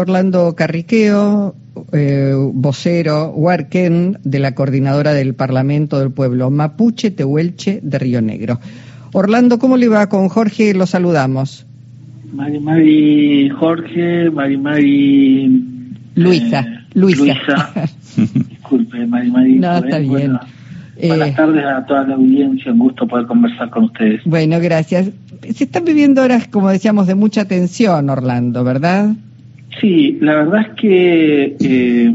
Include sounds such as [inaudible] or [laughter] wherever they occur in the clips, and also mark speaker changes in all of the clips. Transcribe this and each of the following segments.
Speaker 1: Orlando Carriqueo, eh, vocero Huarquén de la coordinadora del Parlamento del Pueblo Mapuche Tehuelche de Río Negro. Orlando, ¿cómo le va? Con Jorge lo saludamos.
Speaker 2: Mari Mari Jorge, Mari Mari
Speaker 1: Luisa,
Speaker 2: eh,
Speaker 1: Luisa.
Speaker 2: Luisa. [laughs] Disculpe, Mari Mari.
Speaker 1: No, está bien.
Speaker 2: Bueno,
Speaker 1: Eh,
Speaker 2: buenas tardes a toda la audiencia, un gusto poder conversar con ustedes.
Speaker 1: Bueno, gracias. Se están viviendo horas, como decíamos, de mucha tensión, Orlando, ¿verdad?
Speaker 2: Sí, la verdad es que eh,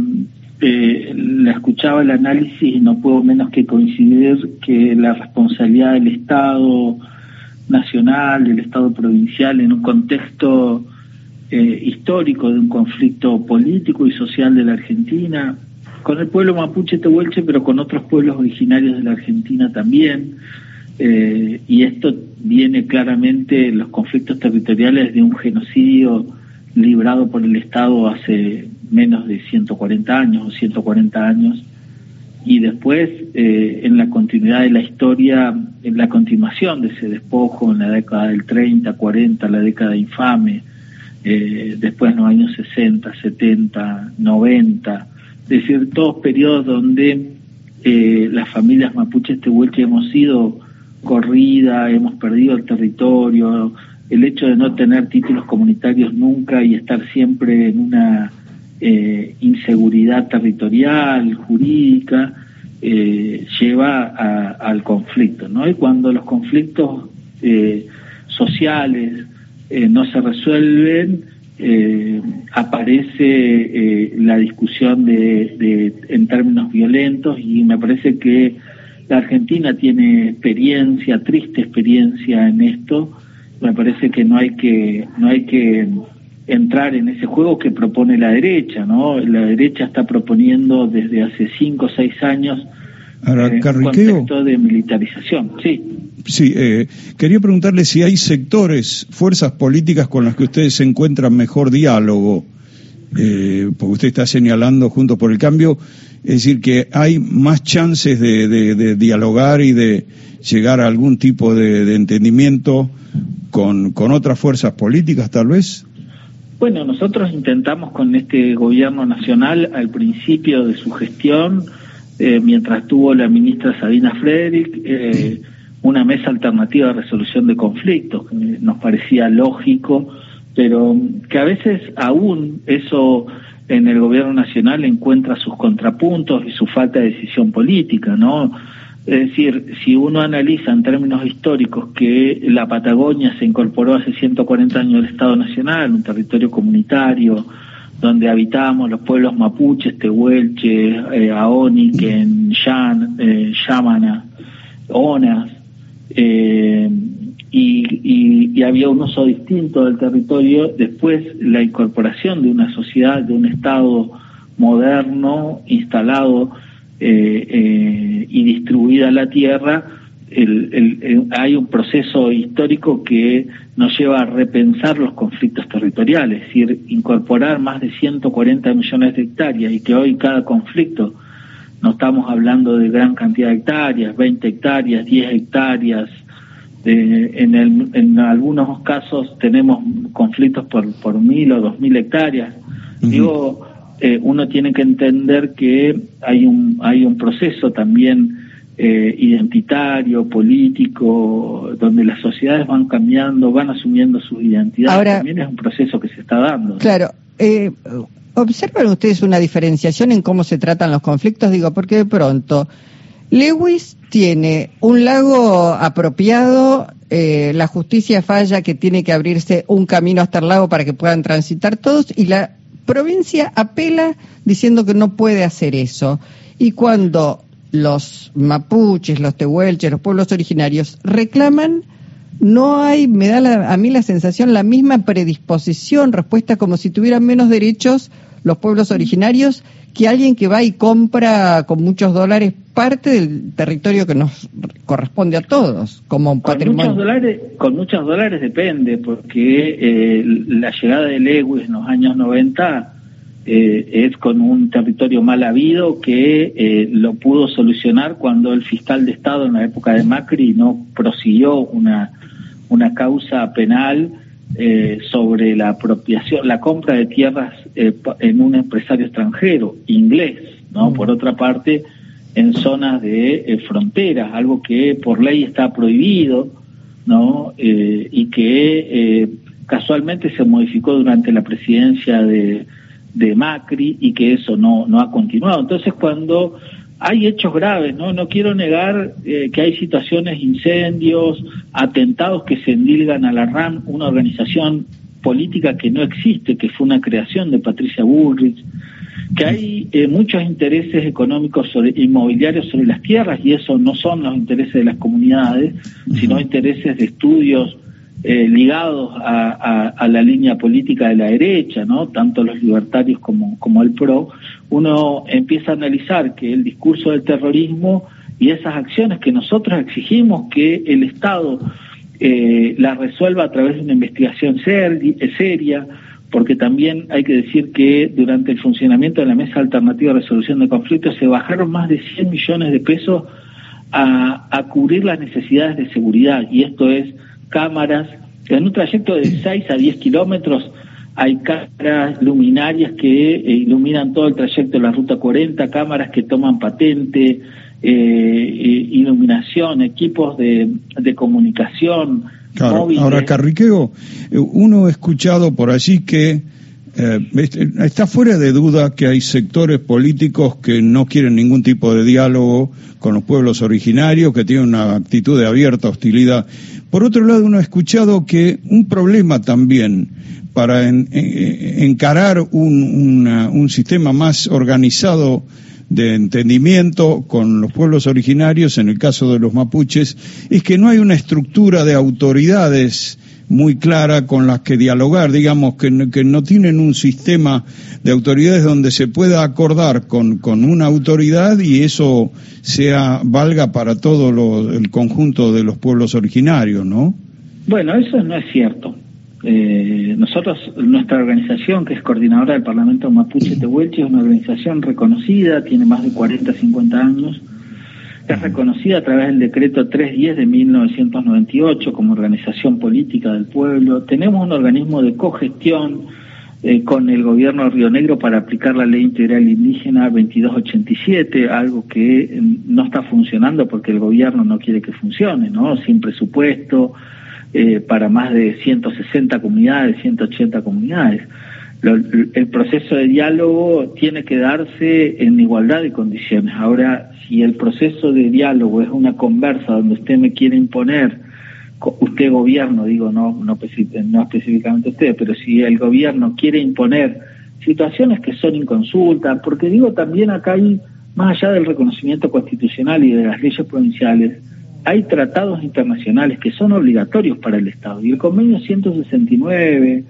Speaker 2: eh, la escuchaba el análisis y no puedo menos que coincidir que la responsabilidad del Estado nacional, del Estado provincial, en un contexto eh, histórico de un conflicto político y social de la Argentina, con el pueblo mapuche tehuelche, pero con otros pueblos originarios de la Argentina también. Eh, y esto viene claramente, los conflictos territoriales de un genocidio librado por el Estado hace menos de 140 años o 140 años, y después eh, en la continuidad de la historia, en la continuación de ese despojo en la década del 30, 40, la década infame, eh, después en los años 60, 70, 90, es decir, todos periodos donde eh, las familias mapuches tehuelche hemos sido corrida, hemos perdido el territorio, el hecho de no tener títulos comunitarios nunca y estar siempre en una eh, inseguridad territorial, jurídica, eh, lleva a- al conflicto, ¿no? Y cuando los conflictos eh, sociales eh, no se resuelven, aparece la discusión de, de- en términos violentos y me parece que la Argentina tiene experiencia, triste experiencia en esto. Me parece que no hay que no hay que entrar en ese juego que propone la derecha, ¿no? La derecha está proponiendo desde hace cinco o seis años eh, un contexto de militarización. Sí.
Speaker 3: sí, eh, quería preguntarle si hay sectores, fuerzas políticas con las que ustedes se encuentran mejor diálogo, eh, porque usted está señalando junto por el cambio, es decir, que hay más chances de, de- de dialogar y de llegar a algún tipo de, de entendimiento con, con otras fuerzas políticas, tal vez.
Speaker 2: Bueno, nosotros intentamos con este gobierno nacional al principio de su gestión, eh, mientras tuvo la ministra Sabina Frederick, eh, una mesa alternativa de resolución de conflictos, que nos parecía lógico, pero que a veces aún eso en el gobierno nacional encuentra sus contrapuntos y su falta de decisión política, ¿no? Es decir, si uno analiza en términos históricos que la Patagonia se incorporó hace 140 años al Estado Nacional, un territorio comunitario, donde habitábamos los pueblos mapuches, tehuelches, eh, aoniquen, yan, eh, yamana, onas, eh, y, y- y había un uso distinto del territorio, después la incorporación de una sociedad, de un Estado moderno, instalado eh, eh, y distribuida la tierra, el- el- el- hay un proceso histórico que nos lleva a repensar los conflictos territoriales, es decir, incorporar más de 140 millones de hectáreas y que hoy cada conflicto no estamos hablando de gran cantidad de hectáreas, 20 hectáreas, 10 hectáreas. eh, en, el- en algunos casos tenemos conflictos por, por mil o dos mil hectáreas. Digo, eh, uno tiene que entender que hay un, hay un proceso también eh, identitario, político, donde las sociedades van cambiando, van asumiendo sus identidades.
Speaker 1: Ahora-
Speaker 2: también es un proceso que se está dando.
Speaker 1: Claro. Eh, ¿Observan ustedes una diferenciación en cómo se tratan los conflictos? Digo, porque de pronto Lewis tiene un lago apropiado, eh, la justicia falla que tiene que abrirse un camino hasta el lago para que puedan transitar todos y la provincia apela diciendo que no puede hacer eso. Y cuando los mapuches, los tehuelches, los pueblos originarios reclaman, no hay, me da la- a mí la sensación, la misma predisposición, respuesta como si tuvieran menos derechos los pueblos originarios que alguien que va y compra con muchos dólares parte del territorio que nos corresponde a todos, como un
Speaker 2: Con
Speaker 1: patrimonio.
Speaker 2: muchos dólares, con muchos dólares depende, porque eh, la llegada de Lewis en los años 90 eh, es con un territorio mal habido que eh, lo pudo solucionar cuando el fiscal de Estado en la época de Macri no prosiguió una, una causa penal eh, sobre la apropiación, la compra de tierras eh, en un empresario extranjero, inglés, ¿no? Mm. Por otra parte, en zonas de eh, fronteras, algo que por ley está prohibido, ¿no? y que casualmente se modificó durante la presidencia de, de Macri y que eso no, no ha continuado. Entonces, cuando hay hechos graves, ¿no? No quiero negar eh, que hay situaciones, incendios, atentados que se endilgan a la RAM, una organización política que no existe, que fue una creación de Patricia Bullrich, que hay eh, muchos intereses económicos sobre, inmobiliarios sobre las tierras y eso no son los intereses de las comunidades, sino intereses de estudios eh, ligados a, la línea política de la derecha, ¿no? Tanto los libertarios como, como el PRO, uno empieza a analizar que el discurso del terrorismo y esas acciones que nosotros exigimos que el Estado eh, la resuelva a través de una investigación seria, porque también hay que decir que durante el funcionamiento de la Mesa Alternativa de Resolución de Conflictos se bajaron más de 100 millones de pesos a cubrir las necesidades de seguridad, y esto es cámaras. En un trayecto de 6 a 10 kilómetros hay cámaras luminarias que eh, iluminan todo el trayecto de la Ruta 40, cámaras que toman patente, eh, eh, iluminación, equipos de, comunicación.
Speaker 3: ahora Carriqueo, uno ha escuchado por allí que está fuera de duda que hay sectores políticos que no quieren ningún tipo de diálogo con los pueblos originarios, que tienen una actitud de abierta hostilidad. Por otro lado, uno ha escuchado que un problema también para encarar un, sistema más organizado de entendimiento con los pueblos originarios, en el caso de los mapuches, es que no hay una estructura de autoridades muy clara con las que dialogar, digamos, que, no tienen un sistema de autoridades donde se pueda acordar con, una autoridad y eso sea valga para todo el conjunto de los pueblos originarios, ¿no?
Speaker 2: Bueno, eso no es cierto. Eh, nosotros, nuestra organización, que es coordinadora del Parlamento Mapuche Tehuelche, es una organización reconocida, tiene más de 40, 50 años, es reconocida a través del decreto 310 de 1998 como organización política del pueblo. Tenemos un organismo de cogestión eh, con el gobierno de Río Negro para aplicar la ley integral indígena 2287, algo que eh, no está funcionando porque el gobierno no quiere que funcione, ¿no? Sin presupuesto, eh, para más de 160 comunidades, 180 comunidades el proceso de diálogo tiene que darse en igualdad de condiciones. Ahora, si el proceso de diálogo es una conversa donde usted me quiere imponer, usted gobierno, digo, no, no, específicamente usted, pero si el gobierno quiere imponer situaciones que son inconsultas, porque digo también acá hay, más allá del reconocimiento constitucional y de las leyes provinciales, hay tratados internacionales que son obligatorios para el Estado. Y el convenio 169,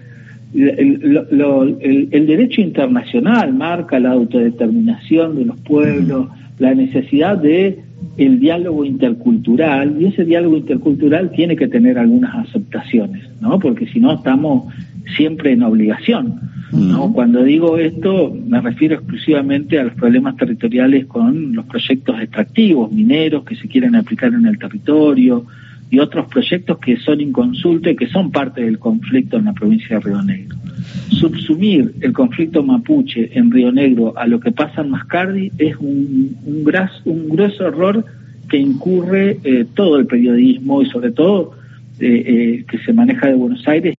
Speaker 2: el, el, derecho internacional marca la autodeterminación de los pueblos, la necesidad de el diálogo intercultural y ese diálogo intercultural tiene que tener algunas aceptaciones, ¿no? Porque si no estamos siempre en obligación, ¿no? Cuando digo esto me refiero exclusivamente a los problemas territoriales con los proyectos extractivos, mineros que se quieren aplicar en el territorio, y otros proyectos que son inconsultos y que son parte del conflicto en la provincia de Río Negro. Subsumir el conflicto mapuche en Río Negro a lo que pasa en Mascardi es un, un, un grueso error que incurre eh, todo el periodismo y sobre todo eh, eh, que se maneja de Buenos Aires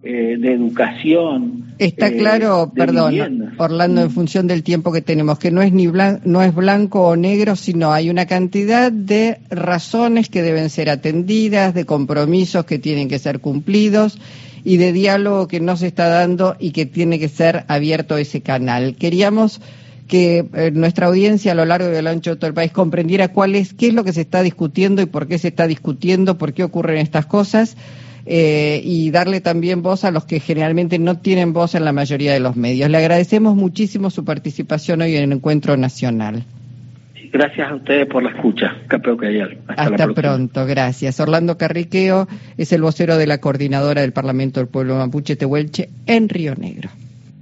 Speaker 2: Eh, de educación.
Speaker 1: Está eh, claro, perdón, Orlando, en función del tiempo que tenemos, que no es ni blanco, no es blanco o negro, sino hay una cantidad de razones que deben ser atendidas, de compromisos que tienen que ser cumplidos y de diálogo que no se está dando y que tiene que ser abierto ese canal. Queríamos que eh, nuestra audiencia a lo largo y a lo ancho de todo el país comprendiera cuál es, qué es lo que se está discutiendo y por qué se está discutiendo, por qué ocurren estas cosas eh, y darle también voz a los que generalmente no tienen voz en la mayoría de los medios. Le agradecemos muchísimo su participación hoy en el Encuentro Nacional.
Speaker 2: Gracias a ustedes por la escucha.
Speaker 1: Hasta, Hasta pronto, gracias. Orlando Carriqueo es el vocero de la coordinadora del Parlamento del Pueblo Mapuche Tehuelche en Río Negro.